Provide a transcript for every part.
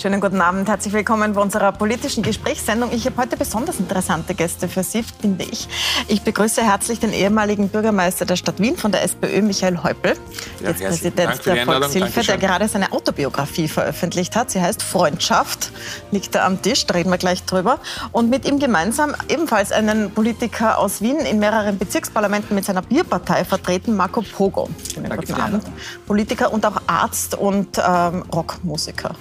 Schönen guten Abend, herzlich willkommen bei unserer politischen Gesprächssendung. Ich habe heute besonders interessante Gäste für Sie, finde ich. Ich begrüße herzlich den ehemaligen Bürgermeister der Stadt Wien von der SPÖ, Michael Häupl, ja, jetzt Präsident der Volkshilfe, der gerade seine Autobiografie veröffentlicht hat. Sie heißt Freundschaft, liegt da am Tisch, da reden wir gleich drüber. Und mit ihm gemeinsam ebenfalls einen Politiker aus Wien in mehreren Bezirksparlamenten mit seiner Bierpartei vertreten, Marco Pogo. Schönen Danke guten Abend. Politiker und auch Arzt und ähm, Rockmusiker.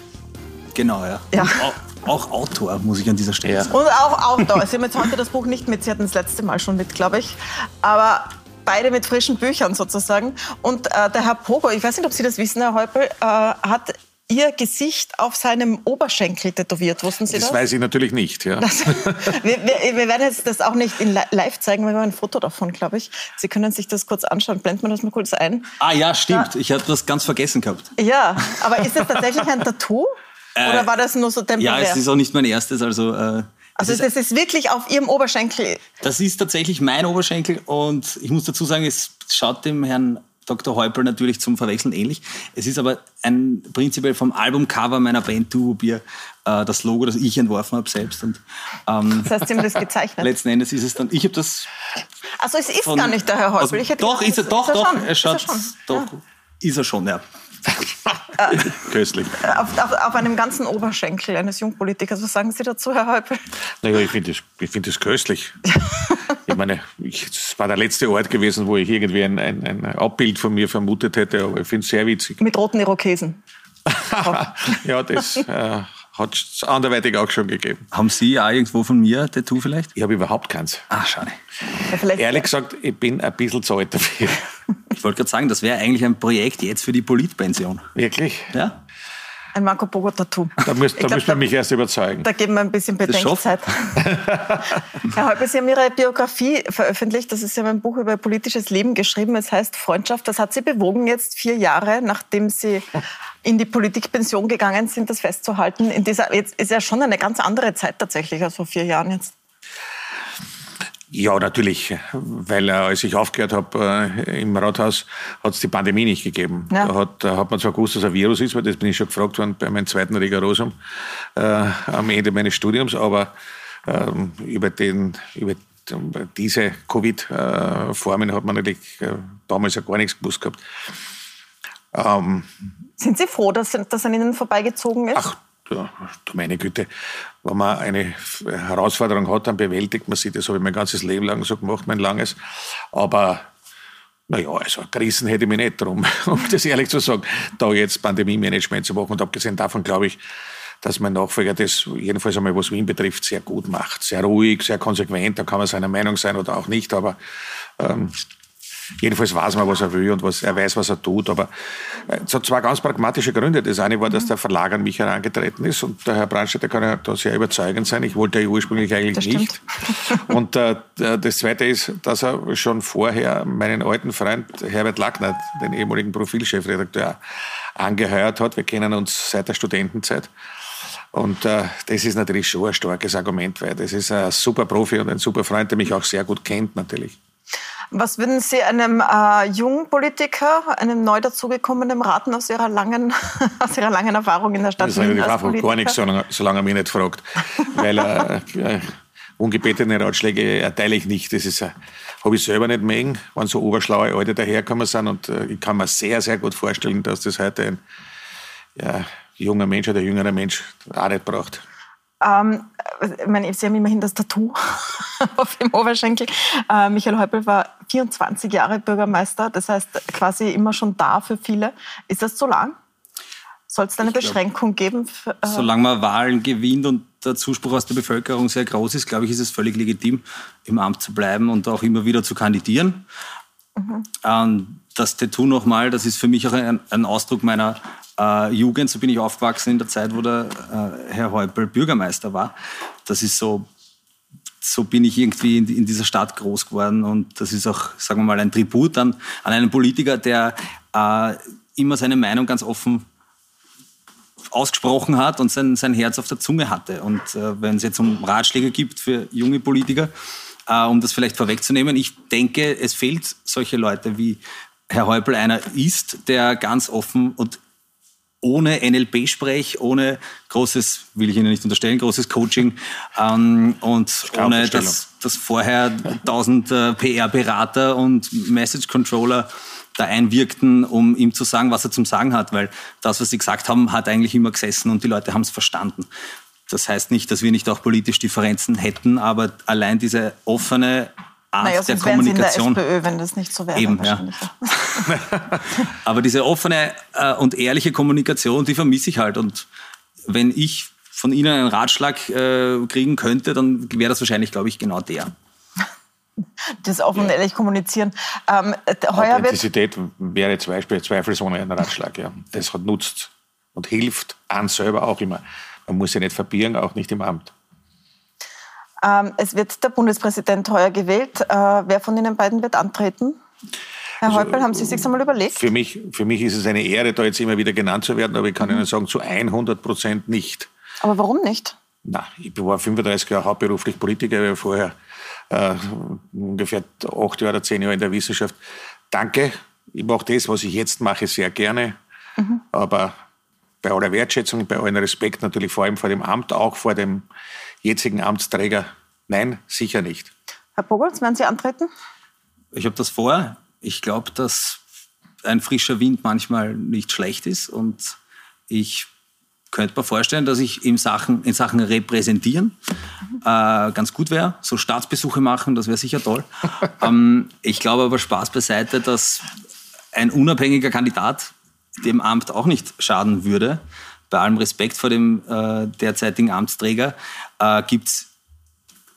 Genau, ja. ja. Auch, auch, Autor, muss ich an dieser Stelle ja. sagen. Und auch Autor. Sie haben jetzt heute das Buch nicht mit, Sie hatten das letzte Mal schon mit, glaube ich. Aber beide mit frischen Büchern sozusagen. Und äh, der Herr Pogo, ich weiß nicht, ob Sie das wissen, Herr Häupl, äh, hat Ihr Gesicht auf seinem Oberschenkel tätowiert. Wussten Sie das? Das weiß ich natürlich nicht. Ja. Das, wir, wir, wir, werden jetzt das auch nicht in live zeigen, wir haben ein Foto davon, glaube ich. Sie können sich das kurz anschauen. Blenden wir das mal kurz ein. Ah ja, stimmt. Da, ich habe das ganz vergessen gehabt. Ja, aber ist das tatsächlich ein Tattoo? Oder war das nur so temporär? Ja, es ist auch nicht mein erstes. Also, äh, also das ist wirklich auf Ihrem Oberschenkel? Das ist tatsächlich mein Oberschenkel und ich muss dazu sagen, es schaut dem Herrn Dr. Häupl natürlich zum Verwechseln ähnlich. Es ist aber ein prinzipiell vom Albumcover meiner Band Duo Bier äh, das Logo, das ich entworfen habe selbst. Und, ähm, das heißt, Sie haben das gezeichnet? Letzten Endes ist es dann, ich habe das... Also es ist von, gar nicht der Herr Häupl. Also, doch, ist er, doch, doch, er schaut, ist er schon, doch, ja. ist er schon, ja. Köstlich. Auf, auf, auf, einem ganzen Oberschenkel eines Jungpolitikers. Was sagen Sie dazu, Herr Häupl? Naja, ich finde das, find das köstlich. ich meine, es war der letzte Ort gewesen, wo ich irgendwie ein, ein, ein Abbild von mir vermutet hätte, aber ich finde es sehr witzig. Mit roten Irokesen. ja, das äh, hat es anderweitig auch schon gegeben. Haben Sie auch irgendwo von mir ein Tattoo vielleicht? Ich habe überhaupt keins. Ah, schade. Ja, Ehrlich gesagt, ich bin ein bisschen zu alt dafür. Ich wollte gerade sagen, das wäre eigentlich ein Projekt jetzt für die Politpension. Wirklich? Ja. Ein Marco Bogo Tattoo. Da, müsst, da müssen wir mich erst überzeugen. Da geben wir ein bisschen Bedenkzeit. Herr Häupl, Sie haben Ihre Biografie veröffentlicht. Das ist ja ein Buch über politisches Leben geschrieben. Es heißt Freundschaft. Das hat Sie bewogen, jetzt vier Jahre, nachdem Sie in die Politikpension gegangen sind, das festzuhalten. In dieser, jetzt ist ja schon eine ganz andere Zeit tatsächlich, als vor vier Jahren jetzt. Ja, natürlich, weil äh, als ich aufgehört habe äh, im Rathaus, hat es die Pandemie nicht gegeben. Ja. Da, hat, da hat man zwar gewusst, dass ein Virus ist, weil das bin ich schon gefragt worden bei meinem zweiten Rigorosum äh, am Ende meines Studiums, aber ähm, über, den, über diese Covid-Formen hat man natürlich äh, damals ja gar nichts gewusst gehabt. Ähm, Sind Sie froh, dass das an Ihnen vorbeigezogen ist? Ach, ja, meine Güte, wenn man eine Herausforderung hat, dann bewältigt man sie. Das habe ich mein ganzes Leben lang so gemacht, mein langes. Aber naja, also Krisen hätte ich mich nicht drum, um das ehrlich zu sagen, da jetzt Pandemie-Management zu machen. Und abgesehen davon glaube ich, dass mein Nachfolger das, jedenfalls einmal was Wien betrifft, sehr gut macht. Sehr ruhig, sehr konsequent, da kann man seiner Meinung sein oder auch nicht, aber ähm, Jedenfalls weiß man, was er will und was, er weiß, was er tut. Aber äh, es hat zwei ganz pragmatische Gründe. Das eine war, dass der Verlag an mich herangetreten ist und der Herr Brandstätter kann ja da sehr überzeugend sein. Ich wollte ja ursprünglich eigentlich nicht. Und äh, das zweite ist, dass er schon vorher meinen alten Freund Herbert Lackner, den ehemaligen Profilchefredakteur, angeheuert hat. Wir kennen uns seit der Studentenzeit. Und äh, das ist natürlich schon ein starkes Argument, weil das ist ein super Profi und ein super Freund, der mich auch sehr gut kennt natürlich. Was würden Sie einem äh, jungen Politiker, einem neu dazugekommenen raten aus Ihrer langen, aus Ihrer langen Erfahrung in der Stadt? Das ist die Frau gar nichts, solange, solange er mich nicht fragt. Weil äh, äh, ungebetene Ratschläge erteile ich nicht. Das ist, äh, habe ich selber nicht mögen, wenn so oberschlaue Alte daherkommen sind. Und äh, ich kann mir sehr, sehr gut vorstellen, dass das heute ein ja, junger Mensch oder jüngerer Mensch auch nicht braucht. Ähm, ich meine, Sie haben immerhin das Tattoo auf dem Oberschenkel. Äh, Michael Häupl war 24 Jahre Bürgermeister, das heißt quasi immer schon da für viele. Ist das zu lang? Soll es da eine ich Beschränkung glaub, geben? Für, äh solange man Wahlen gewinnt und der Zuspruch aus der Bevölkerung sehr groß ist, glaube ich, ist es völlig legitim, im Amt zu bleiben und auch immer wieder zu kandidieren. Mhm. Ähm, das Tattoo nochmal, das ist für mich auch ein, ein Ausdruck meiner äh, Jugend. So bin ich aufgewachsen in der Zeit, wo der äh, Herr Häupl Bürgermeister war. Das ist so, so bin ich irgendwie in, in, dieser Stadt groß geworden und das ist auch, sagen wir mal, ein Tribut an, an einen Politiker, der äh, immer seine Meinung ganz offen ausgesprochen hat und sein, sein Herz auf der Zunge hatte. Und äh, wenn es jetzt um Ratschläge gibt für junge Politiker, äh, um das vielleicht vorwegzunehmen, ich denke, es fehlt solche Leute wie Herr Häupl einer ist, der ganz offen und ohne NLP-Sprech, ohne großes, will ich Ihnen nicht unterstellen, großes Coaching ähm, und ohne dass, dass vorher tausend äh, PR-Berater und Message-Controller da einwirkten, um ihm zu sagen, was er zum Sagen hat, weil das, was sie gesagt haben, hat eigentlich immer gesessen und die Leute haben es verstanden. Das heißt nicht, dass wir nicht auch politisch Differenzen hätten, aber allein diese offene Art naja, der Kommunikation. Sie in der SPÖ, wenn das nicht so wäre. Eben, ja. aber diese offene äh, und ehrliche Kommunikation, die vermisse ich halt. Und wenn ich von Ihnen einen Ratschlag äh, kriegen könnte, dann wäre das wahrscheinlich, glaube ich, genau der. Das offen und ehrlich kommunizieren. Ähm, heuer Authentizität wäre zweifelsohne ein Ratschlag. Ja. Das hat nutzt und hilft an selber auch immer. Man muss sich nicht verbirgen, auch nicht im Amt. Ähm, es wird der Bundespräsident heuer gewählt. Äh, wer von Ihnen beiden wird antreten? Herr also, Häupl, haben Sie sich einmal überlegt? Für mich, für mich ist es eine Ehre, da jetzt immer wieder genannt zu werden, aber ich kann mhm. Ihnen sagen, zu 100 Prozent nicht. Aber warum nicht? Na, ich war 35 Jahre hauptberuflich Politiker, ich war vorher äh, ungefähr acht Jahre, zehn Jahre in der Wissenschaft. Danke, ich mache das, was ich jetzt mache, sehr gerne. Mhm. Aber bei aller Wertschätzung, bei allem Respekt natürlich vor allem vor dem Amt, auch vor dem jetzigen Amtsträger, nein, sicher nicht. Herr Pogolz, werden Sie antreten? Ich habe das vor. Ich glaube, dass ein frischer Wind manchmal nicht schlecht ist und ich könnte mir vorstellen, dass ich in Sachen, in Sachen Repräsentieren äh, ganz gut wäre. So Staatsbesuche machen, das wäre sicher toll. ähm, ich glaube aber Spaß beiseite, dass ein unabhängiger Kandidat dem Amt auch nicht schaden würde. Bei allem Respekt vor dem äh, derzeitigen Amtsträger äh, gibt es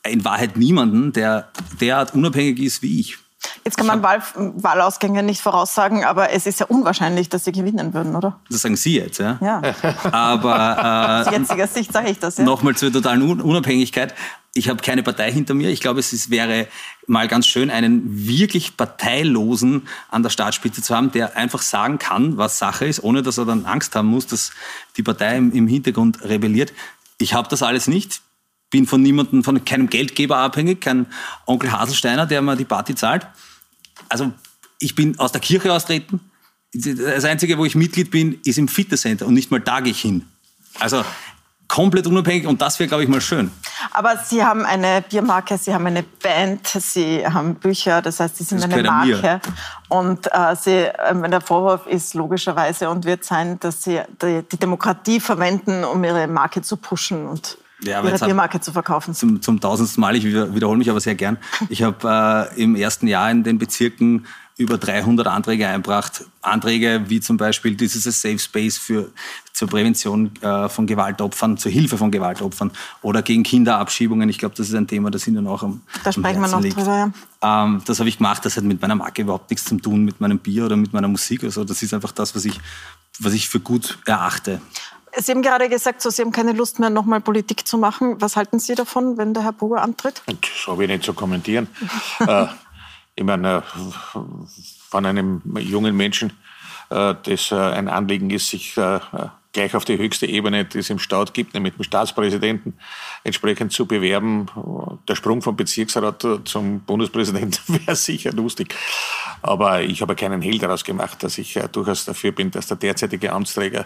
in Wahrheit niemanden, der derart unabhängig ist wie ich. Jetzt kann man Wahl, Wahlausgänge nicht voraussagen, aber es ist ja unwahrscheinlich, dass Sie gewinnen würden, oder? Das sagen Sie jetzt, ja? Ja. Aber äh, aus jetziger Sicht sage ich das, ja. Nochmal zur totalen Unabhängigkeit. Ich habe keine Partei hinter mir. Ich glaube, es ist, wäre mal ganz schön, einen wirklich Parteilosen an der Staatsspitze zu haben, der einfach sagen kann, was Sache ist, ohne dass er dann Angst haben muss, dass die Partei im, im Hintergrund rebelliert. Ich habe das alles nicht bin von niemandem, von keinem Geldgeber abhängig, kein Onkel Haselsteiner, der mir die Party zahlt. Also ich bin aus der Kirche austreten. Das Einzige, wo ich Mitglied bin, ist im Fitnesscenter und nicht mal da gehe ich hin. Also komplett unabhängig und das wäre, glaube ich, mal schön. Aber Sie haben eine Biermarke, Sie haben eine Band, Sie haben Bücher, das heißt, Sie sind das eine Marke. Und äh, Sie, äh, der Vorwurf ist logischerweise und wird sein, dass Sie die, die Demokratie verwenden, um Ihre Marke zu pushen und ja, ihre Biermarke zu verkaufen. Zum, zum tausendsten Mal, ich wiederhole mich aber sehr gern. Ich habe äh, im ersten Jahr in den Bezirken über 300 Anträge einbracht. Anträge wie zum Beispiel dieses Safe Space für, zur Prävention äh, von Gewaltopfern, zur Hilfe von Gewaltopfern oder gegen Kinderabschiebungen. Ich glaube, das ist ein Thema, das Ihnen auch am Da sprechen wir noch liegt. drüber, ja. Ähm, das habe ich gemacht. Das hat mit meiner Marke überhaupt nichts zu tun, mit meinem Bier oder mit meiner Musik. Also das ist einfach das, was ich, was ich für gut erachte. Sie haben gerade gesagt, so, Sie haben keine Lust mehr, nochmal Politik zu machen. Was halten Sie davon, wenn der Herr Boger antritt? Das habe ich nicht zu kommentieren. äh, ich meine, äh, von einem jungen Menschen, äh, das äh, ein Anliegen ist, sich äh, gleich auf die höchste Ebene, die es im Staat gibt, nämlich dem Staatspräsidenten, entsprechend zu bewerben. Der Sprung vom Bezirksrat zum Bundespräsidenten wäre sicher lustig. Aber ich habe keinen Hehl daraus gemacht, dass ich durchaus dafür bin, dass der derzeitige Amtsträger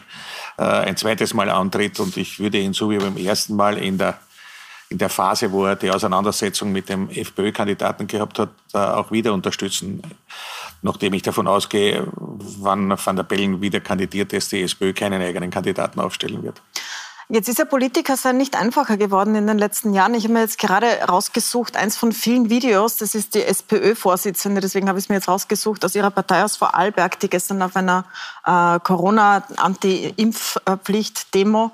äh, ein zweites Mal antritt. Und ich würde ihn so wie beim ersten Mal in der in der Phase, wo er die Auseinandersetzung mit dem FPÖ-Kandidaten gehabt hat, auch wieder unterstützen nachdem ich davon ausgehe, wann Van der Bellen wieder kandidiert, dass die SPÖ keinen eigenen Kandidaten aufstellen wird. Jetzt ist ja Politiker sein nicht einfacher geworden in den letzten Jahren. Ich habe mir jetzt gerade rausgesucht, eins von vielen Videos, das ist die SPÖ-Vorsitzende, deswegen habe ich es mir jetzt rausgesucht, aus ihrer Partei aus Vorarlberg, die gestern auf einer äh, Corona-Anti-Impfpflicht-Demo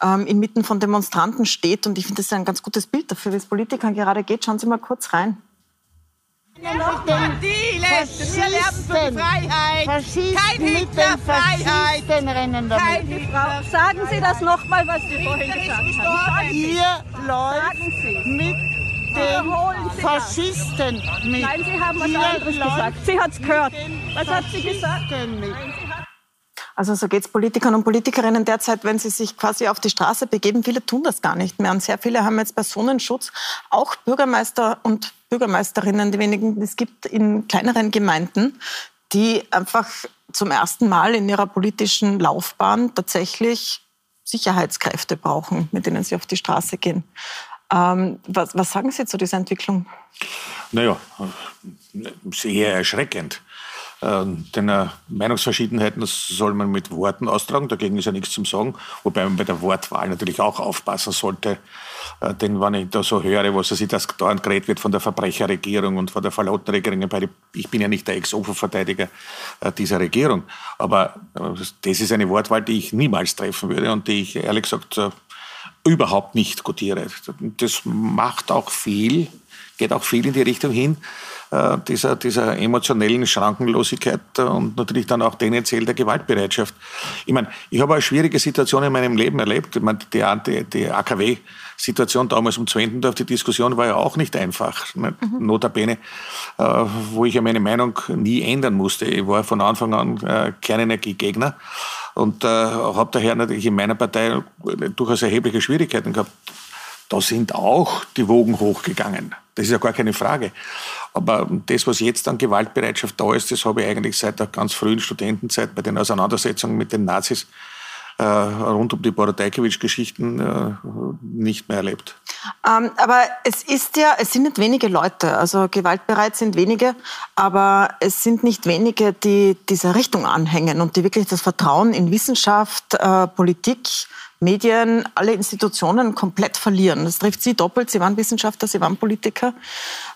ähm, inmitten von Demonstranten steht. Und ich finde, das ist ein ganz gutes Bild dafür, wie es Politikern gerade geht. Schauen Sie mal kurz rein. Faschisten, wir leben für die Freiheit. Faschisten Kein Hitler, Freiheit. rennen damit. Kein Hitler. Sagen Sie das nochmal, was Sie vorhin gesagt haben. Ihr läuft mit den Faschisten mit. Nein, Sie haben was Ihr anderes gesagt. Sie hat es gehört. Was hat sie gesagt? Mit. Also so geht es Politikern und Politikerinnen derzeit, wenn sie sich quasi auf die Straße begeben. Viele tun das gar nicht mehr. Und sehr viele haben jetzt Personenschutz. Auch Bürgermeister und Bürgermeisterinnen, die wenigen, die es gibt in kleineren Gemeinden, die einfach zum ersten Mal in ihrer politischen Laufbahn tatsächlich Sicherheitskräfte brauchen, mit denen sie auf die Straße gehen. Ähm, was, was, sagen Sie zu dieser Entwicklung? Naja, sehr erschreckend. Ähm, denn äh, Meinungsverschiedenheiten soll man mit Worten austragen, dagegen ist ja nichts zum Sagen. Wobei man bei der Wortwahl natürlich auch aufpassen sollte. Äh, denn wenn ich da so höre, was sich das dauernd geredet wird von der Verbrecherregierung und von der verlauten Regierung, ich bin ja nicht der Ex-Ofo-Verteidiger äh, dieser Regierung, aber das ist eine Wortwahl, die ich niemals treffen würde und die ich ehrlich gesagt überhaupt nicht gutiere. Das macht auch viel, geht auch viel in die Richtung hin, äh, dieser, dieser emotionellen Schrankenlosigkeit und natürlich dann auch tendenziell der Gewaltbereitschaft. Ich meine, ich habe eine schwierige Situation in meinem Leben erlebt. Ich meine, die, die, die AKW-Situation damals um Zwentendorf, die Diskussion war ja auch nicht einfach. Mhm. Notabene, äh, wo ich ja meine Meinung nie ändern musste. Ich war von Anfang an äh, Kernenergiegegner und äh, habe daher natürlich in meiner Partei durchaus erhebliche Schwierigkeiten gehabt. Da sind auch die Wogen hochgegangen. Das ist ja gar keine Frage. Aber das, was jetzt an Gewaltbereitschaft da ist, das habe ich eigentlich seit der ganz frühen Studentenzeit bei den Auseinandersetzungen mit den Nazis äh, rund um die Borodajkewitsch-Geschichten äh, nicht mehr erlebt. Ähm, aber es ist ja, es sind nicht wenige Leute, also gewaltbereit sind wenige, aber es sind nicht wenige, die dieser Richtung anhängen und die wirklich das Vertrauen in Wissenschaft, äh, Politik, Medien, alle Institutionen komplett verlieren. Das trifft Sie doppelt. Sie waren Wissenschaftler, Sie waren Politiker.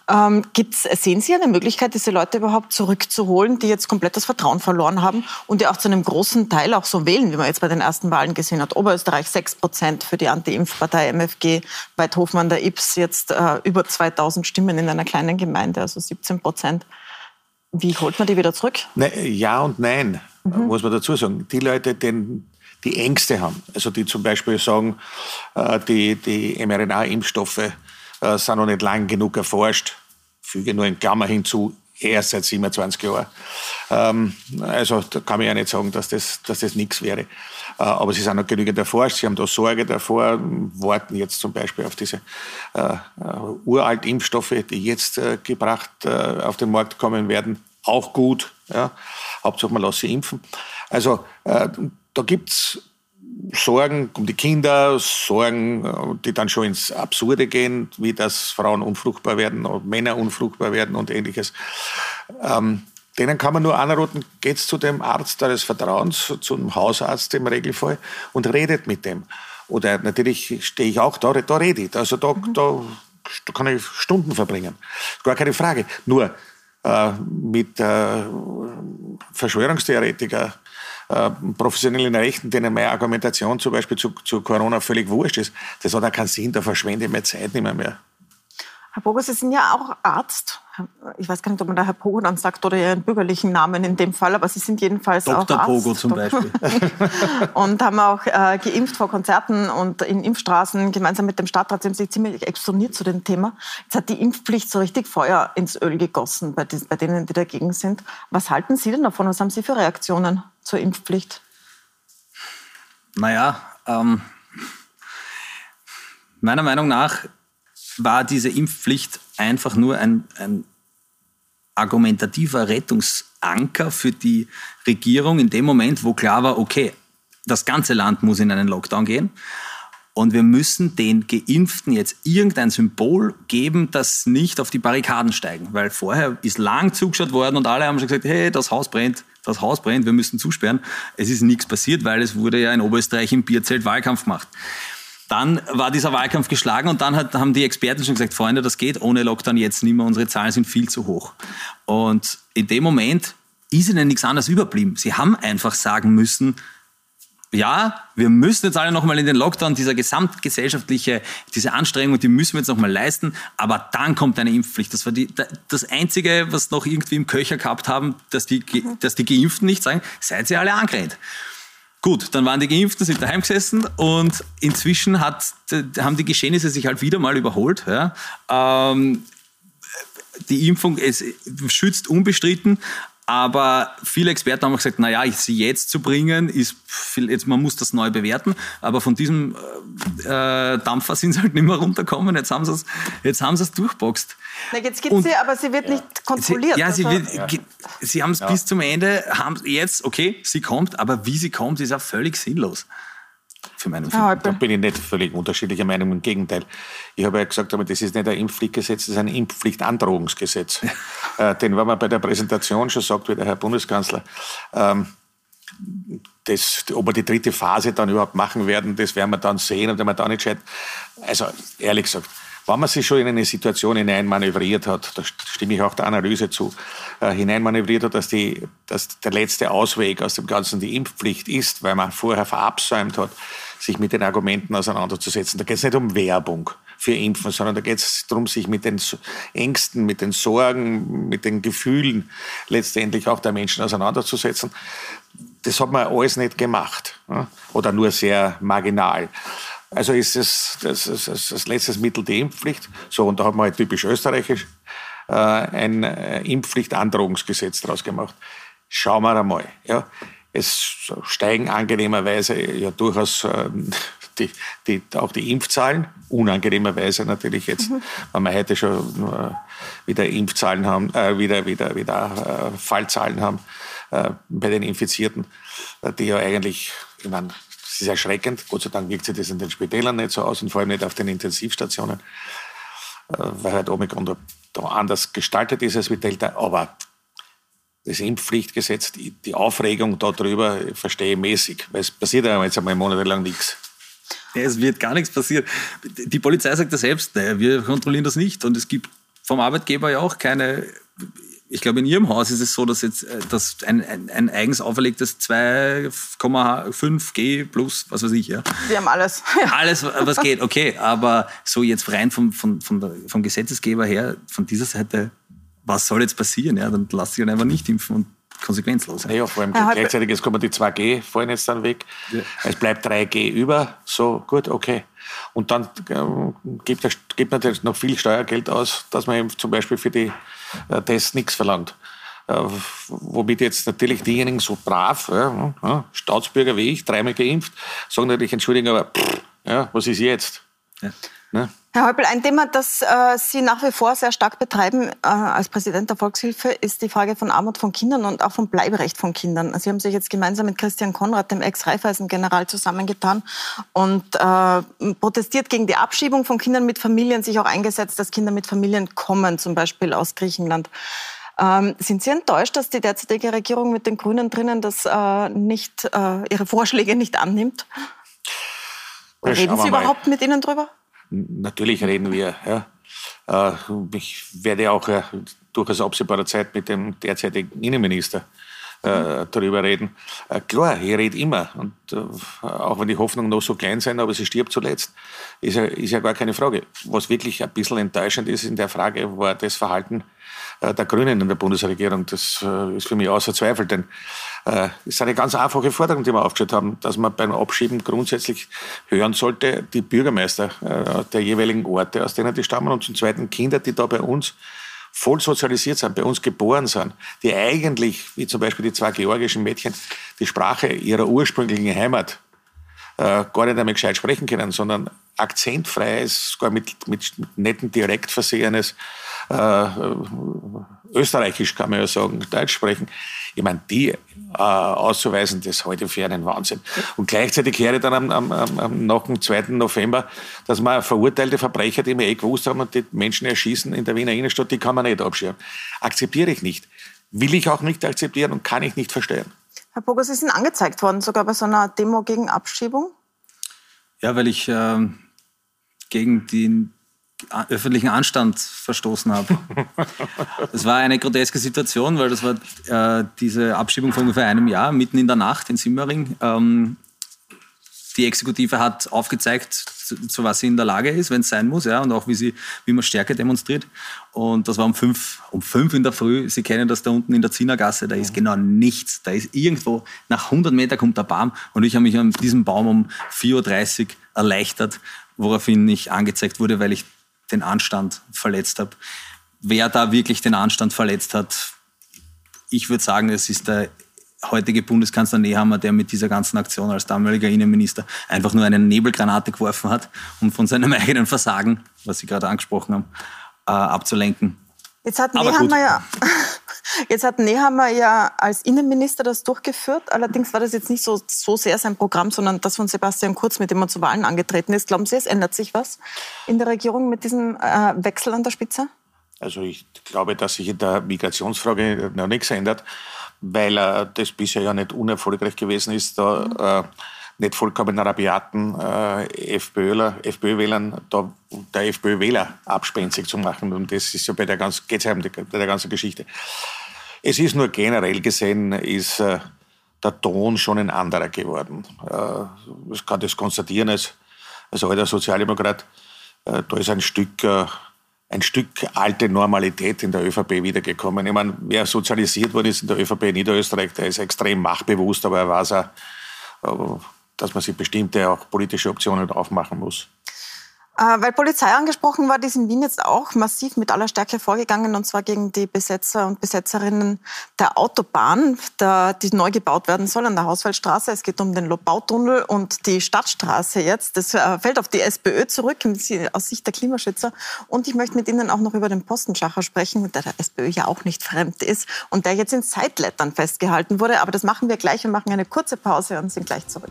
Ähm, gibt's, sehen Sie eine Möglichkeit, diese Leute überhaupt zurückzuholen, die jetzt komplett das Vertrauen verloren haben und die auch zu einem großen Teil auch so wählen, wie man jetzt bei den ersten Wahlen gesehen hat? Oberösterreich 6 Prozent für die Anti-Impfpartei MFG, bei Hofmann der Ips jetzt äh, über 2000 Stimmen in einer kleinen Gemeinde, also 17 Prozent. Wie holt man die wieder zurück? Ne, ja und nein, mhm. muss man dazu sagen. Die Leute, denen die Ängste haben. Also die zum Beispiel sagen, äh, die, die mRNA-Impfstoffe äh, sind noch nicht lang genug erforscht. Füge nur in Klammer hinzu, erst seit 27 Jahren. Ähm, also da kann man ja nicht sagen, dass das, dass das nichts wäre. Äh, aber sie sind noch genügend erforscht, sie haben da Sorge davor, warten jetzt zum Beispiel auf diese äh, uralt Impfstoffe, die jetzt äh, gebracht äh, auf den Markt kommen werden. Auch gut. Ja. Hauptsache man lässt sie impfen. Also äh, da gibt es Sorgen um die Kinder, Sorgen, die dann schon ins Absurde gehen, wie dass Frauen unfruchtbar werden und Männer unfruchtbar werden und ähnliches. Ähm, denen kann man nur anraten, geht zu dem Arzt eures Vertrauens, zum Hausarzt im Regelfall und redet mit dem. Oder natürlich stehe ich auch da, da rede ich. Also da, mhm. da, da, kann ich Stunden verbringen. Gar keine Frage. Nur äh, mit äh, Verschwörungstheoretiker äh, professionellen Rechten, denen meine Argumentation zum Beispiel zu, zu Corona völlig wurscht ist, das hat auch keinen Sinn, da verschwende ich meine Zeit nicht mehr. Herr Pogo, Sie sind ja auch Arzt. Ich weiß gar nicht, ob man da Herr Pogo dann sagt oder Ihren bürgerlichen Namen in dem Fall, aber Sie sind jedenfalls Dr. auch Arzt. Pogo zum Beispiel. und haben auch äh, geimpft vor Konzerten und in Impfstraßen gemeinsam mit dem Stadtrat. Sie haben sich ziemlich exponiert zu dem Thema. Jetzt hat die Impfpflicht so richtig Feuer ins Öl gegossen bei, die, bei denen, die dagegen sind. Was halten Sie denn davon? Was haben Sie für Reaktionen zur Impfpflicht? Naja, ähm, meiner Meinung nach war diese Impfpflicht einfach nur ein, ein argumentativer Rettungsanker für die Regierung in dem Moment, wo klar war, okay, das ganze Land muss in einen Lockdown gehen. Und wir müssen den Geimpften jetzt irgendein Symbol geben, das nicht auf die Barrikaden steigen. Weil vorher ist lang zugeschaut worden und alle haben schon gesagt, hey, das Haus brennt, das Haus brennt, wir müssen zusperren. Es ist nichts passiert, weil es wurde ja in Oberösterreich im Bierzelt Wahlkampf gemacht. Dann war dieser Wahlkampf geschlagen und dann hat, haben die Experten schon gesagt, Freunde, das geht ohne Lockdown jetzt nicht mehr, unsere Zahlen sind viel zu hoch. Und in dem Moment ist ihnen nichts anderes überblieben. Sie haben einfach sagen müssen, ja, wir müssen jetzt alle nochmal in den Lockdown, dieser gesamtgesellschaftliche, diese Anstrengung, die müssen wir jetzt nochmal leisten, aber dann kommt eine Impfpflicht. Das war die, das Einzige, was noch irgendwie im Köcher gehabt haben, dass die, dass die Geimpften nicht sagen, seid ihr alle angeredet. Gut, dann waren die Geimpften, sind daheim gesessen und inzwischen hat, haben die Geschehnisse sich halt wieder mal überholt. Ja. Ähm, die Impfung es schützt unbestritten, Aber viele Experten haben gesagt, naja, sie jetzt zu bringen, ist viel, jetzt, man muss das neu bewerten. Aber von diesem äh, Dampfer sind sie halt nicht mehr runtergekommen. Jetzt haben sie es, jetzt haben sie es durchboxt. Na, jetzt gibt sie, aber sie wird ja. nicht kontrolliert. Sie, ja, sie, also, wird, ja. sie haben es ja. bis zum Ende, haben jetzt, okay, sie kommt, aber wie sie kommt, ist auch völlig sinnlos für meinen ja, Da bin ich nicht völlig unterschiedlicher Meinung. Im Gegenteil. Ich habe ja gesagt, aber das ist nicht ein Impfpflichtgesetz, das ist ein Impfpflichtandrohungsgesetz. äh, denn wenn man bei der Präsentation schon sagt, wie der Herr Bundeskanzler, ähm, das, ob wir die dritte Phase dann überhaupt machen werden, das werden wir dann sehen und wenn wir da nicht scheit. Also ehrlich gesagt, wenn man sich schon in eine Situation hineinmanövriert hat, da stimme ich auch der Analyse zu, äh, hineinmanövriert hat, dass, die, dass der letzte Ausweg aus dem Ganzen die Impfpflicht ist, weil man vorher verabsäumt hat, sich mit den Argumenten auseinanderzusetzen. Da geht es nicht um Werbung für Impfen, sondern da geht es darum, sich mit den Ängsten, mit den Sorgen, mit den Gefühlen letztendlich auch der Menschen auseinanderzusetzen. Das hat man alles nicht gemacht oder nur sehr marginal. Also ist es das, das, das, das letzte Mittel die Impfpflicht. So, und da hat man halt typisch österreichisch äh, ein äh, Impfpflichtandrohungsgesetz draus gemacht. Schauen wir einmal. Ja. Es steigen angenehmerweise ja durchaus äh, die, die, auch die Impfzahlen, unangenehmerweise natürlich jetzt, mhm. weil wir heute schon äh, wieder Impfzahlen haben, äh, wieder, wieder, wieder äh, Fallzahlen haben äh, bei den Infizierten, äh, die ja eigentlich, ich meine, es ist erschreckend. Gott sei Dank wirkt sich das in den Spitälern nicht so aus und vor allem nicht auf den Intensivstationen, weil halt Omikron da anders gestaltet ist als mit Delta. Aber das Impfpflichtgesetz, die, die Aufregung darüber verstehe ich mäßig, weil es passiert ja jetzt einmal monatelang nichts. Es wird gar nichts passieren. Die Polizei sagt ja selbst, naja, wir kontrollieren das nicht und es gibt vom Arbeitgeber ja auch keine ich glaube, in Ihrem Haus ist es so, dass jetzt äh, dass ein, ein, ein eigens auferlegtes 2,5 G plus, was weiß ich, ja. Wir haben alles. Ja. Alles, was geht, okay. Aber so jetzt rein vom, vom, vom, vom Gesetzesgeber her, von dieser Seite, was soll jetzt passieren? Ja, dann lass dich einfach nicht impfen und konsequenzlos. Ja, vor allem ja, gleichzeitig jetzt kommen die 2G, fallen jetzt dann weg. Ja. Es bleibt 3G über. So, gut, okay. Und dann äh, gibt, gibt natürlich noch viel Steuergeld aus, dass man eben zum Beispiel für die äh, Tests nichts verlangt. Äh, womit jetzt natürlich diejenigen so brav, ja, ja, Staatsbürger wie ich, dreimal geimpft, sagen natürlich, Entschuldigung, aber pff, ja, was ist jetzt? Ja. Ne? Herr Häupl, ein Thema, das äh, Sie nach wie vor sehr stark betreiben äh, als Präsident der Volkshilfe, ist die Frage von Armut von Kindern und auch vom Bleiberecht von Kindern. Sie haben sich jetzt gemeinsam mit Christian Konrad, dem Ex-Raiffeisen-General, zusammengetan und äh, protestiert gegen die Abschiebung von Kindern mit Familien, sich auch eingesetzt, dass Kinder mit Familien kommen, zum Beispiel aus Griechenland. Ähm, sind Sie enttäuscht, dass die derzeitige Regierung mit den Grünen drinnen das äh, nicht, äh, ihre Vorschläge nicht annimmt? Reden Sie überhaupt mit Ihnen drüber? Natürlich reden wir. Ja. Äh, ich werde auch äh, durchaus absehbarer Zeit mit dem derzeitigen Innenminister äh, darüber reden. klar, ich rede immer. Und auch wenn die Hoffnung noch so klein sein, aber sie stirbt zuletzt, ist ja, ist ja gar keine Frage. Was wirklich ein bisschen enttäuschend ist in der Frage, war das Verhalten äh, der Grünen in der Bundesregierung. Das äh, ist für mich außer Zweifel, denn äh, es ist eine ganz einfache Forderung, die wir aufgestellt haben, dass man beim Abschieben grundsätzlich hören sollte, die Bürgermeister der jeweiligen Orte, aus denen die stammen, und zum Zweiten Kinder, die da bei uns voll sozialisiert sind, bei uns geboren sind, die eigentlich, wie zum Beispiel die zwei georgischen Mädchen, die Sprache ihrer ursprünglichen Heimat äh, gar nicht einmal gescheit sprechen können, sondern akzentfreies, sogar mit, mit netten Dialekt versehenes äh, Österreichisch kann man ja sagen, Deutsch sprechen. Ich meine, die äh, auszuweisen, das halte ich für einen Wahnsinn. Und gleichzeitig höre ich dann am, am, am, nach dem 2. November, dass man verurteilte Verbrecher, die wir eh gewusst haben und die Menschen erschießen in der Wiener Innenstadt, die kann man nicht abschirmen. Akzeptiere ich nicht. Will ich auch nicht akzeptieren und kann ich nicht verstehen. Herr Boger, Sie sind angezeigt worden, sogar bei so einer Demo gegen Abschiebung? Ja, weil ich äh, gegen den öffentlichen Anstand verstoßen habe. Das war eine groteske Situation, weil das war äh, diese Abschiebung von ungefähr einem Jahr, mitten in der Nacht in Simmering. Ähm, die Exekutive hat aufgezeigt, zu, zu, was sie in der Lage ist, wenn es sein muss, ja, und auch wie, sie, wie man Stärke demonstriert. Und das war um fünf, um fünf in der Früh. Sie kennen das da unten in der Zinnergasse, da ist genau nichts. Da ist irgendwo, nach 100 Meter kommt der Baum und ich habe mich an diesem Baum um 4.30 Uhr erleichtert, woraufhin ich angezeigt wurde, weil ich den Anstand verletzt habe. Wer da wirklich den Anstand verletzt hat, ich würde sagen, es ist der heutige Bundeskanzler Nehammer, der mit dieser ganzen Aktion als damaliger Innenminister einfach nur eine Nebelgranate geworfen hat, um von seinem eigenen Versagen, was Sie gerade angesprochen haben, äh, abzulenken. Jetzt hat, Nehammer ja, jetzt hat Nehammer ja als Innenminister das durchgeführt. Allerdings war das jetzt nicht so, so sehr sein Programm, sondern das von Sebastian Kurz, mit dem er zu Wahlen angetreten ist. Glauben Sie, es ändert sich was in der Regierung mit diesem äh, Wechsel an der Spitze? Also ich glaube, dass sich in der Migrationsfrage noch nichts ändert weil äh, das bisher ja nicht unerfolgreich gewesen ist, da äh, nicht vollkommen rabiaten äh, FPÖler, FPÖ-Wählern da der FPÖ-Wähler abspensig zu machen. Und das ist ja bei der, ganz, geht's ja bei der ganzen Geschichte. Es ist nur generell gesehen, ist äh, der Ton schon ein anderer geworden. Äh, ich kann das konstatieren als, als alter Sozialdemokrat. Äh, da ist ein Stück äh, ein Stück alte Normalität in der ÖVP wiedergekommen. Ich meine, wer sozialisiert worden ist in der ÖVP in Niederösterreich, der ist extrem machtbewusst, aber er weiß auch, dass man sich bestimmte auch politische Optionen aufmachen muss. Äh, weil Polizei angesprochen war, die ist in Wien jetzt auch massiv mit aller Stärke vorgegangen, und zwar gegen die Besetzer und Besetzerinnen der Autobahn, die neu gebaut werden soll an der Hauswaldstraße. Es geht um den Lobautunnel und die Stadtstraße jetzt. Das äh, fällt auf die SPÖ zurück, aus Sicht der Klimaschützer. Und ich möchte mit Ihnen auch noch über den Postenschacher sprechen, der der SPÖ ja auch nicht fremd ist und der jetzt in Zeitlettern festgehalten wurde. Aber das machen wir gleich. Wir machen eine kurze Pause und sind gleich zurück.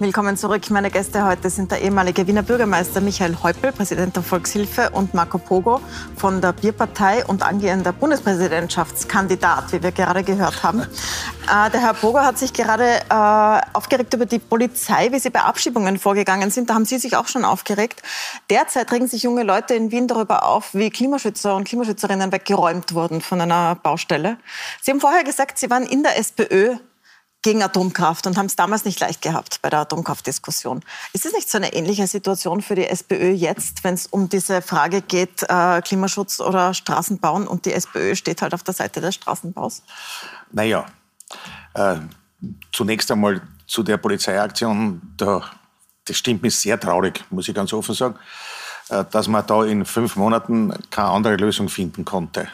Willkommen zurück. Meine Gäste heute sind der ehemalige Wiener Bürgermeister Michael Häupl, Präsident der Volkshilfe, und Marco Pogo von der Bierpartei und angehender Bundespräsidentschaftskandidat, wie wir gerade gehört haben. Äh, der Herr Pogo hat sich gerade äh, aufgeregt über die Polizei, wie sie bei Abschiebungen vorgegangen sind. Da haben Sie sich auch schon aufgeregt. Derzeit regen sich junge Leute in Wien darüber auf, wie Klimaschützer und Klimaschützerinnen weggeräumt wurden von einer Baustelle. Sie haben vorher gesagt, Sie waren in der SPÖ gegen Atomkraft und haben es damals nicht leicht gehabt bei der Atomkraftdiskussion. Ist es nicht so eine ähnliche Situation für die SPÖ jetzt, wenn es um diese Frage geht, äh, Klimaschutz oder Straßenbauen und die SPÖ steht halt auf der Seite des Straßenbaus? Naja, äh, zunächst einmal zu der Polizeiaktion, da, das stimmt mich sehr traurig, muss ich ganz offen sagen, äh, dass man da in fünf Monaten keine andere Lösung finden konnte.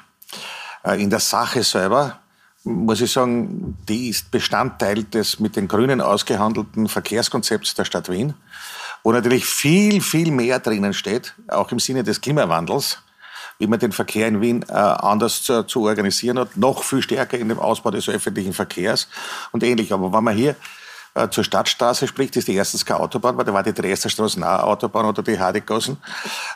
Äh, in der Sache selber muss ich sagen, die ist Bestandteil des mit den Grünen ausgehandelten Verkehrskonzepts der Stadt Wien, wo natürlich viel, viel mehr drinnen steht, auch im Sinne des Klimawandels, wie man den Verkehr in Wien äh, anders zu, zu, organisieren hat, noch viel stärker in dem Ausbau des öffentlichen Verkehrs und ähnlich. Aber wenn man hier äh, zur Stadtstraße spricht, ist die erstens keine Autobahn, weil da war die Dresderstraße nahe Autobahn oder die Hadigassen,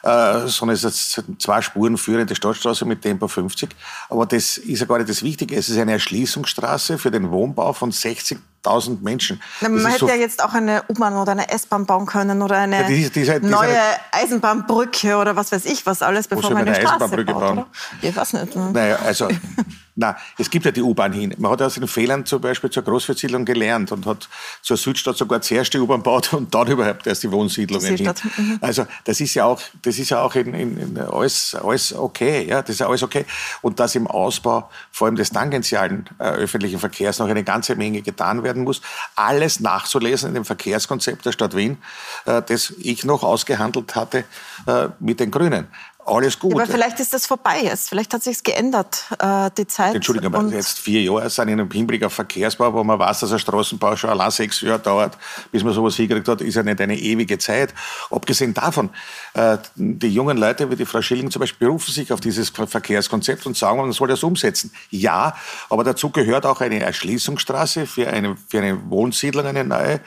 äh, sondern es ist zwei Spuren führende Stadtstraße mit Tempo 50. Aber das ist ja gar nicht das Wichtige. Es ist eine Erschließungsstraße für den Wohnbau von 60 1000 Menschen. Na, man hätte so ja jetzt auch eine U-Bahn oder eine S-Bahn bauen können oder eine ja, die, die, die, neue Eisenbahnbrücke oder was weiß ich was alles, bevor man eine Straße baut. Bauen? Ich weiß nicht. Ne? Naja, also Na, es gibt ja die U-Bahn hin. Man hat aus den Fehlern zum Beispiel zur Großversiedlung gelernt und hat zur Südstadt sogar zuerst die U-Bahn gebaut und dann überhaupt erst die Wohnsiedlungen hin. Mhm. Also das ist ja auch, das ist ja auch in, in, in alles, alles okay. Ja, das ist ja alles okay. Und dass im Ausbau vor allem des tangentialen äh, öffentlichen Verkehrs noch eine ganze Menge getan werden muss. Alles nachzulesen in dem Verkehrskonzept der Stadt Wien, äh, das ich noch ausgehandelt hatte äh, mit den Grünen alles gut. aber vielleicht ist das vorbei jetzt. Vielleicht hat sich geändert, äh, die Zeit. Entschuldigung, aber jetzt vier Jahre sind in einem Hinblick auf Verkehrsbau, wo man weiß, dass ein Straßenbau schon allein sechs Jahre dauert, bis man sowas hingekriegt hat, ist ja nicht eine ewige Zeit. Abgesehen davon, äh, die jungen Leute, wie die Frau Schilling zum Beispiel, berufen sich auf dieses Verkehrskonzept und sagen, man soll das umsetzen. Ja, aber dazu gehört auch eine Erschließungsstraße für eine, für eine Wohnsiedlung, eine neue, äh,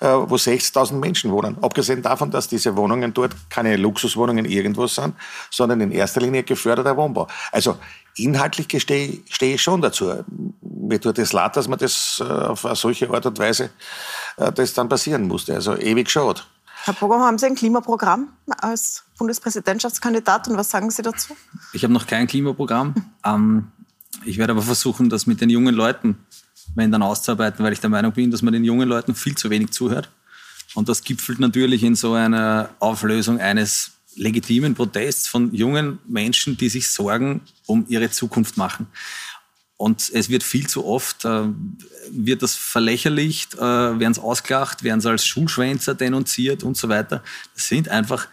wo 60.000 Menschen wohnen. Abgesehen davon, dass diese Wohnungen dort keine Luxuswohnungen irgendwo sind, sondern in erster Linie geförderter Wohnbau. Also inhaltlich stehe, stehe ich schon dazu. Mir tut es leid, dass man das äh, auf eine solche Art und Weise äh, das dann passieren musste. Also ewig schaut. Herr Bogo, haben Sie ein Klimaprogramm als Bundespräsidentschaftskandidat und was sagen Sie dazu? Ich habe noch kein Klimaprogramm. Ähm, ich werde aber versuchen, das mit den jungen Leuten, wenn dann auszuarbeiten, weil ich der Meinung bin, dass man den jungen Leuten viel zu wenig zuhört. Und das gipfelt natürlich in so einer Auflösung eines legitimen Protests von jungen Menschen, die sich Sorgen um ihre Zukunft machen. und es wird viel zu oft, äh, wird das verlächerlicht, äh, werden es ausgelacht, werden sie als Schulschwänzer denunziert und so weiter. Das sind einfach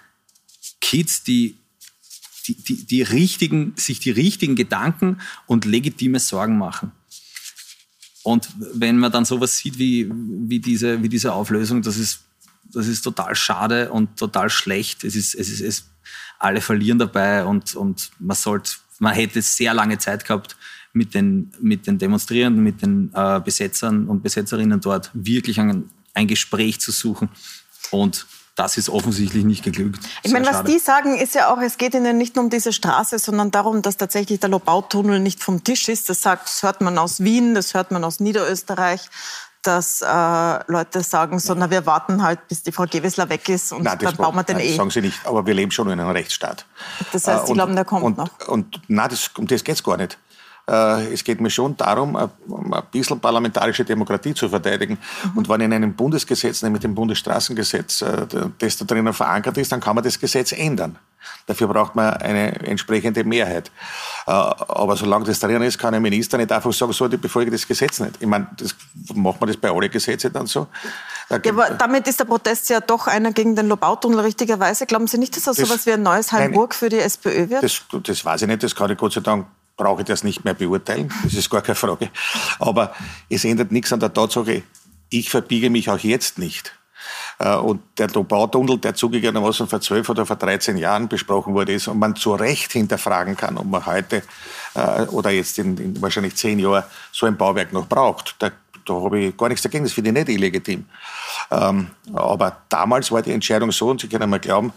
Kids, die, die, die, die richtigen, sich die richtigen Gedanken und legitime Sorgen machen. Und wenn man dann sowas sieht wie, wie, diese, wie diese Auflösung, das ist, das ist total schade und total schlecht. Es ist, es ist, es, alle verlieren dabei und, und man sollte, man hätte sehr lange Zeit gehabt, mit den, mit den Demonstrierenden, mit den äh, Besetzern und Besetzerinnen dort wirklich ein, ein Gespräch zu suchen. Und das ist offensichtlich nicht geglückt. Ich meine, was die sagen, ist ja auch, es geht ihnen nicht nur um diese Straße, sondern darum, dass tatsächlich der Lobautunnel nicht vom Tisch ist. Das, sagt, das hört man aus Wien, das hört man aus Niederösterreich dass äh, Leute sagen, so, na, wir warten halt, bis die Frau Gewissler weg ist und nein, dann bauen wir den nein, eh. sagen sie nicht, aber wir leben schon in einem Rechtsstaat. Das heißt, Sie äh, und, glauben, der kommt und, noch? Und, nein, das, um das geht es gar nicht. Äh, es geht mir schon darum, ein bisschen parlamentarische Demokratie zu verteidigen. Und wenn in einem Bundesgesetz, nämlich dem Bundesstraßengesetz, äh, das da drinnen verankert ist, dann kann man das Gesetz ändern. Dafür braucht man eine entsprechende Mehrheit. Äh, aber solange das drin ist, kann ein Minister nicht einfach sagen, so, ich befolge das Gesetz nicht. Ich meine, das, macht man das bei allen Gesetzen dann so? Ja, aber damit ist der Protest ja doch einer gegen den Lobautunnel richtigerweise. Glauben Sie nicht, dass das, das so etwas wie ein neues Heimburg für die SPÖ wird? Das, das weiß ich nicht, das kann ich Gott sei Dank brauche ich das nicht mehr beurteilen, das ist gar keine Frage. Aber es ändert nichts an der Tatsache, ich verbiege mich auch jetzt nicht. Äh, und der Bautunnel, der zugegebenermaßen vor zwölf oder vor 13 Jahren besprochen wurde, ist und man zu Recht hinterfragen kann, ob man heute äh, oder jetzt in, in wahrscheinlich zehn Jahren so ein Bauwerk noch braucht. Da, da habe ich gar nichts dagegen, das finde ich nicht illegitim. Ähm, aber damals war die Entscheidung so, und Sie können mal glauben,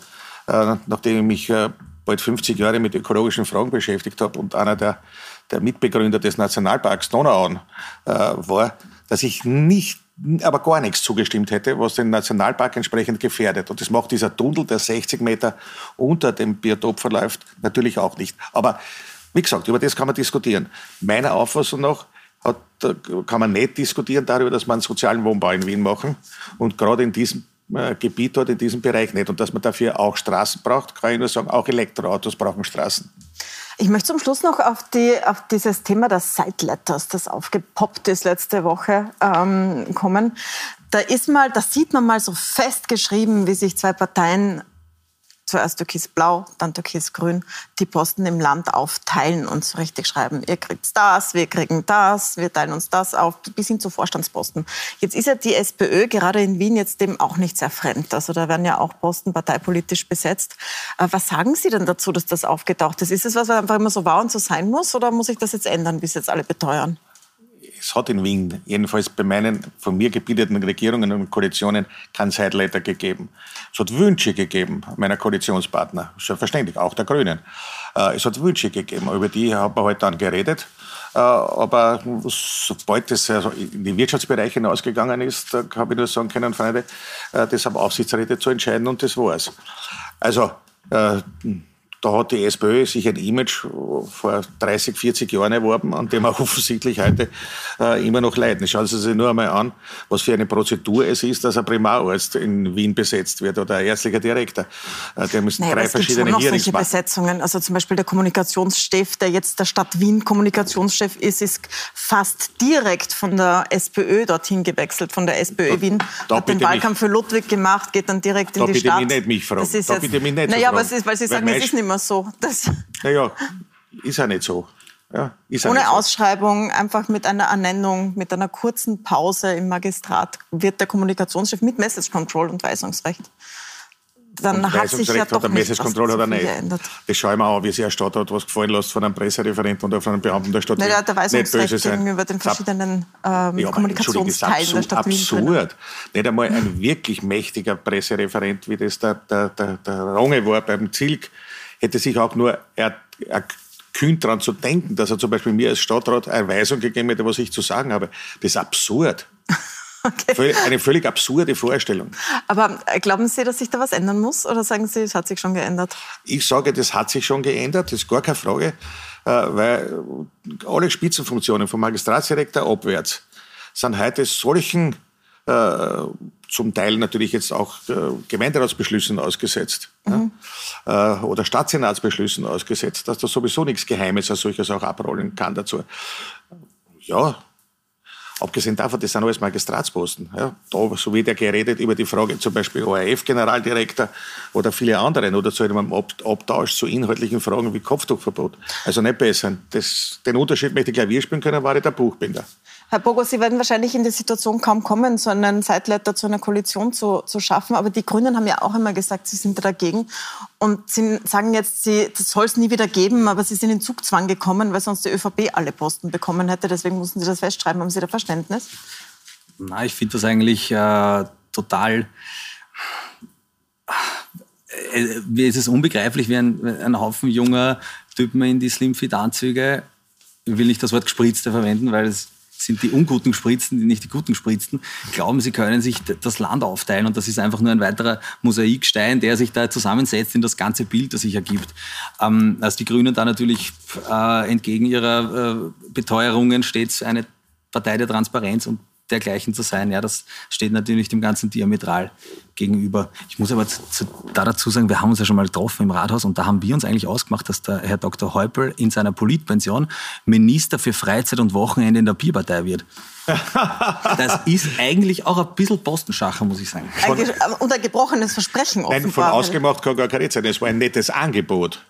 äh, nachdem ich mich bald 50 Jahre mit ökologischen Fragen beschäftigt habe und einer der, der Mitbegründer des Nationalparks Donauauen äh, war, dass ich nicht, aber gar nichts zugestimmt hätte, was den Nationalpark entsprechend gefährdet. Und das macht dieser Tunnel, der 60 Meter unter dem Biotop verläuft, natürlich auch nicht. Aber wie gesagt, über das kann man diskutieren. Meiner Auffassung nach hat, kann man nicht diskutieren darüber, dass man einen sozialen Wohnbau in Wien machen. Und gerade in diesem äh, Gebiet dort in diesem Bereich nicht. Und dass man dafür auch Straßen braucht, kann ich nur sagen, auch Elektroautos brauchen Straßen. Ich möchte zum Schluss noch auf, die, auf dieses Thema des Side Letters, das aufgepoppt ist letzte Woche, ähm, kommen. Da ist mal, da sieht man mal so festgeschrieben, wie sich zwei Parteien zuerst türkisblau, dann türkisgrün, die Posten im Land aufteilen und so richtig schreiben, ihr kriegt das, wir kriegen das, wir teilen uns das auf, bis hin zu Vorstandsposten. Jetzt ist ja die SPÖ gerade in Wien jetzt dem auch nicht sehr fremd. Also da werden ja auch Posten parteipolitisch besetzt. Äh, was sagen Sie denn dazu, dass das aufgetaucht ist? Ist es was, was einfach immer so war und so sein muss oder muss ich das jetzt ändern, bis jetzt alle beteuern? Es hat in Wien, jedenfalls bei meinen von mir gebildeten Regierungen und Koalitionen, kein Sideletter gegeben. Es hat Wünsche gegeben meiner Koalitionspartner, selbstverständlich, auch der Grünen. Äh, es hat Wünsche gegeben, über die haben wir halt dann geredet. Äh, aber sobald also in die Wirtschaftsbereiche hinausgegangen ist, habe ich nur sagen können, Freunde, äh, das haben Aufsichtsräte zu entscheiden und das war's. Also, da hat die SPÖ sich ein Image vor 30, 40 Jahren erworben, an dem auch offensichtlich heute äh, immer noch leiden. Schauen Sie sich nur einmal an, was für eine Prozedur es ist, dass ein Primararzt in Wien besetzt wird oder ein ärztlicher Direktor. Äh, der müssen naja, drei es verschiedene noch solche Besetzungen. Also zum Beispiel der Kommunikationschef, der jetzt der Stadt Wien Kommunikationschef ist, ist fast direkt von der SPÖ dorthin gewechselt, von der SPÖ Wien. Da, hat den Wahlkampf mich, für Ludwig gemacht, geht dann direkt in die Stadt. Da bitte mich nicht mich fragen. Das ist da jetzt, bitte mich nicht naja, aber es ist, weil Sie sagen, es ist nicht mehr so. Das naja, ist ja nicht so. Ja, Ohne so. Ausschreibung, einfach mit einer Ernennung, mit einer kurzen Pause im Magistrat wird der Kommunikationschef mit Message Control und Weisungsrecht dann und hat sich ja doch hat Message Control oder nicht. Geändert. Das schauen wir an, wie sich ein Stadt hat was gefallen lässt von einem Pressereferenten oder von einem Beamten der Stadt. Naja, der Weisungsrecht gegenüber den verschiedenen ähm, ja, Kommunikationsteilen der Stadt absurd. Nicht einmal ein wirklich mächtiger Pressereferent, wie das der, der, der, der Ronge war beim Zilk, hätte sich auch nur er, er, kühn daran zu denken, dass er zum Beispiel mir als Stadtrat eine Weisung gegeben hätte, was ich zu sagen habe. Das ist absurd. Okay. Eine völlig absurde Vorstellung. Aber äh, glauben Sie, dass sich da was ändern muss? Oder sagen Sie, es hat sich schon geändert? Ich sage, das hat sich schon geändert, das ist gar keine Frage, äh, weil alle Spitzenfunktionen vom Magistratsdirektor abwärts sind heute solchen äh, zum Teil natürlich jetzt auch äh, Gemeinderatsbeschlüssen ausgesetzt mhm. ja, äh, oder Stadtsenatsbeschlüssen ausgesetzt, dass da sowieso nichts Geheimes als solches auch abrollen kann dazu. Ja, Abgesehen davon, das sind alles Magistratsposten. Ja, da, so wie der geredet über die Frage zum Beispiel ORF-Generaldirektor oder viele andere, oder zu einem Abtausch zu inhaltlichen Fragen wie Kopftuchverbot. Also nicht besser. Das, den Unterschied möchte ich Klavier spielen können, war ich der Buchbinder. Herr Bogo, Sie werden wahrscheinlich in die Situation kaum kommen, so einen Zeitleiter zu einer Koalition zu, zu schaffen. Aber die Grünen haben ja auch immer gesagt, sie sind dagegen. Und sie sagen jetzt, sie, das soll es nie wieder geben, aber sie sind in Zugzwang gekommen, weil sonst die ÖVP alle Posten bekommen hätte. Deswegen mussten sie das festschreiben. Haben Sie da Verständnis? Na, ich finde das eigentlich äh, total äh, mir ist es unbegreiflich, wie ein, ein Haufen junger Typen in die Slimfit-Anzüge, ich will nicht das Wort Gespritzte verwenden, weil es sind die unguten Spritzen, die nicht die guten Spritzen, glauben, sie können sich das Land aufteilen und das ist einfach nur ein weiterer Mosaikstein, der sich da zusammensetzt in das ganze Bild, das sich ergibt. Ähm, als die Grünen da natürlich äh, entgegen ihrer äh, Beteuerungen stets eine Partei der Transparenz und dergleichen zu sein. Ja, das steht natürlich dem Ganzen diametral gegenüber. Ich muss aber zu, zu, da dazu sagen, wir haben uns ja schon mal getroffen im Rathaus und da haben wir uns eigentlich ausgemacht, dass der Herr Dr. Häupl in seiner Politpension Minister für Freizeit und Wochenende in der Bierpartei wird. Das ist eigentlich auch ein bisschen Postenschacher, muss ich sagen. Von, und ein gebrochenes Versprechen offenbar. Nein, von ausgemacht kann gar keine sein. Es war ein nettes Angebot.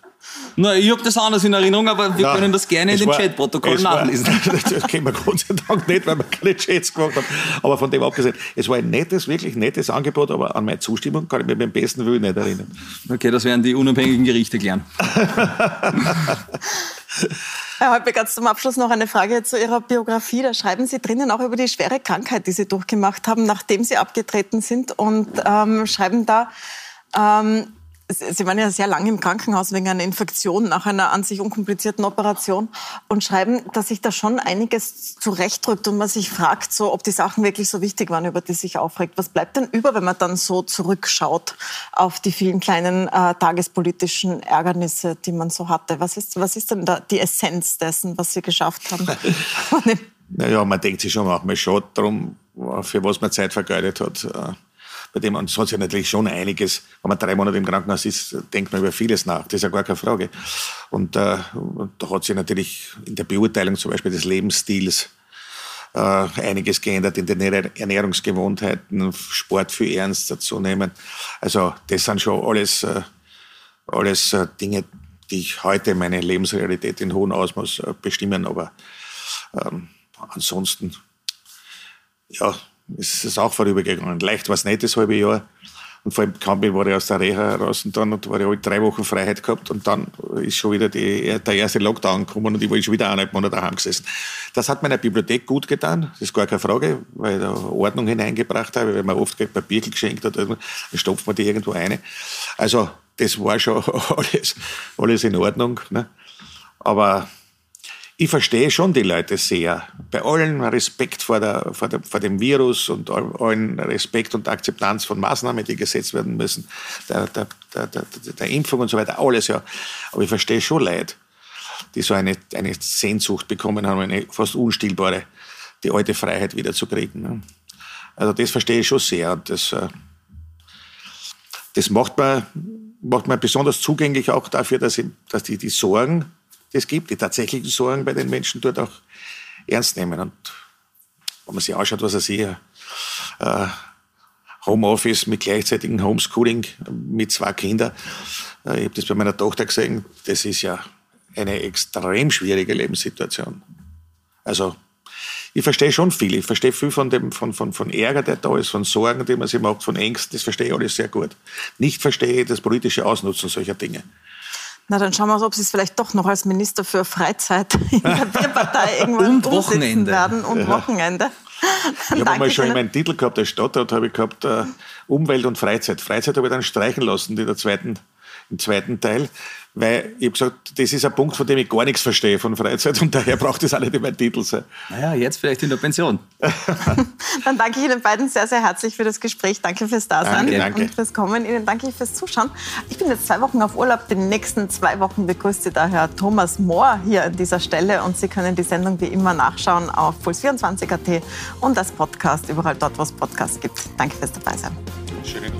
Na, ich habe das anders in Erinnerung, aber wir ja, können das gerne in den Chatprotokoll nachlesen. das können wir Gott sei Dank nicht, weil wir keine Chats gemacht haben. Aber von dem abgesehen, es war ein nettes, wirklich nettes Angebot, aber an meine Zustimmung kann ich mich beim besten Willen nicht erinnern. Okay, das werden die unabhängigen Gerichte klären. Herr Holpe, ganz zum Abschluss noch eine Frage zu Ihrer Biografie. Da schreiben Sie drinnen auch über die schwere Krankheit, die Sie durchgemacht haben, nachdem Sie abgetreten sind und ähm, schreiben da, ähm, Sie waren ja sehr lange im Krankenhaus wegen einer Infektion nach einer an sich unkomplizierten Operation und schreiben, dass sich da schon einiges zurechtdrückt und man sich fragt, so, ob die Sachen wirklich so wichtig waren, über die sich aufregt. Was bleibt denn über, wenn man dann so zurückschaut auf die vielen kleinen äh, tagespolitischen Ärgernisse, die man so hatte? Was ist, was ist denn da die Essenz dessen, was Sie geschafft haben? naja, man denkt sich schon manchmal schon darum, für was man Zeit vergeudet hat bei dem, und hat sich natürlich schon einiges, wenn man drei Monate im Krankenhaus ist, denkt man über vieles nach, das ist ja gar keine Frage. Und äh, da hat sich natürlich in der Beurteilung zum Beispiel des Lebensstils äh, einiges geändert in den Ernährungsgewohnheiten, Sport viel ernster zu nehmen. Also das sind schon alles, äh, alles äh, Dinge, die ich heute meine Lebensrealität in hohem Ausmaß äh, bestimmen. Aber ähm, ansonsten, ja, ist es auch vorübergegangen. Leicht war es nicht das halbe Jahr. Und vor allem kaum war ich aus der Reha raus und dann war ich halt drei Wochen Freiheit gehabt und dann ist schon wieder die, der erste Lockdown gekommen und ich war schon wieder eineinhalb Monate daheim gesessen. Das hat meiner Bibliothek gut getan, das ist gar keine Frage, weil ich da Ordnung hineingebracht habe, weil man oft Papier geschenkt hat, dann stopft man die irgendwo eine. Also das war schon alles, alles in Ordnung. Ne? Aber ich verstehe schon die Leute sehr. Bei allen Respekt vor, der, vor, der, vor dem Virus und allen Respekt und Akzeptanz von Maßnahmen, die gesetzt werden müssen, der, der, der, Impfung und so weiter, alles ja. Aber ich verstehe schon Leute, die so eine, eine Sehnsucht bekommen haben, eine fast unstillbare, die alte Freiheit wiederzukriegen. Ne? Also das verstehe ich schon sehr. Und das, äh, das macht man, macht man besonders zugänglich auch dafür, dass, ich, dass die, die Sorgen, das gibt, die tatsächlichen Sorgen bei den Menschen dort auch ernst nehmen. Und wenn man sich anschaut, was er sieht, äh, Homeoffice mit gleichzeitigem Homeschooling mit zwei Kindern, äh, ich habe das bei meiner Tochter gesehen, das ist ja eine extrem schwierige Lebenssituation. Also ich verstehe schon viel. Ich verstehe viel von, dem, von, von, von Ärger, der da ist, von Sorgen, die man sich macht, von Ängsten. Das verstehe ich alles sehr gut. Nicht verstehe ich das politische Ausnutzen solcher Dinge. Na, dann schauen wir mal, ob Sie es vielleicht doch noch als Minister für Freizeit in der Bierpartei irgendwann und Wochenende. werden und ja. Wochenende. ich habe einmal schon in meinem Titel gehabt, als Stadtrat habe ich gehabt, äh, Umwelt und Freizeit. Freizeit habe ich dann streichen lassen, die der zweiten im zweiten Teil weil ich habe gesagt, das ist ein Punkt, von dem ich gar nichts verstehe von Freizeit und daher braucht es auch nicht immer Titel sein. Naja, jetzt vielleicht in der Pension. Dann danke ich Ihnen beiden sehr, sehr herzlich für das Gespräch. Danke fürs Dasein danke, danke. und fürs Kommen. Ihnen danke ich fürs Zuschauen. Ich bin jetzt zwei Wochen auf Urlaub. Die nächsten zwei Wochen begrüßt Sie daher Thomas Mohr hier an dieser Stelle und Sie können die Sendung wie immer nachschauen auf puls24.at und als Podcast überall dort, wo es Podcasts gibt. Danke fürs Dabeisein. Schönen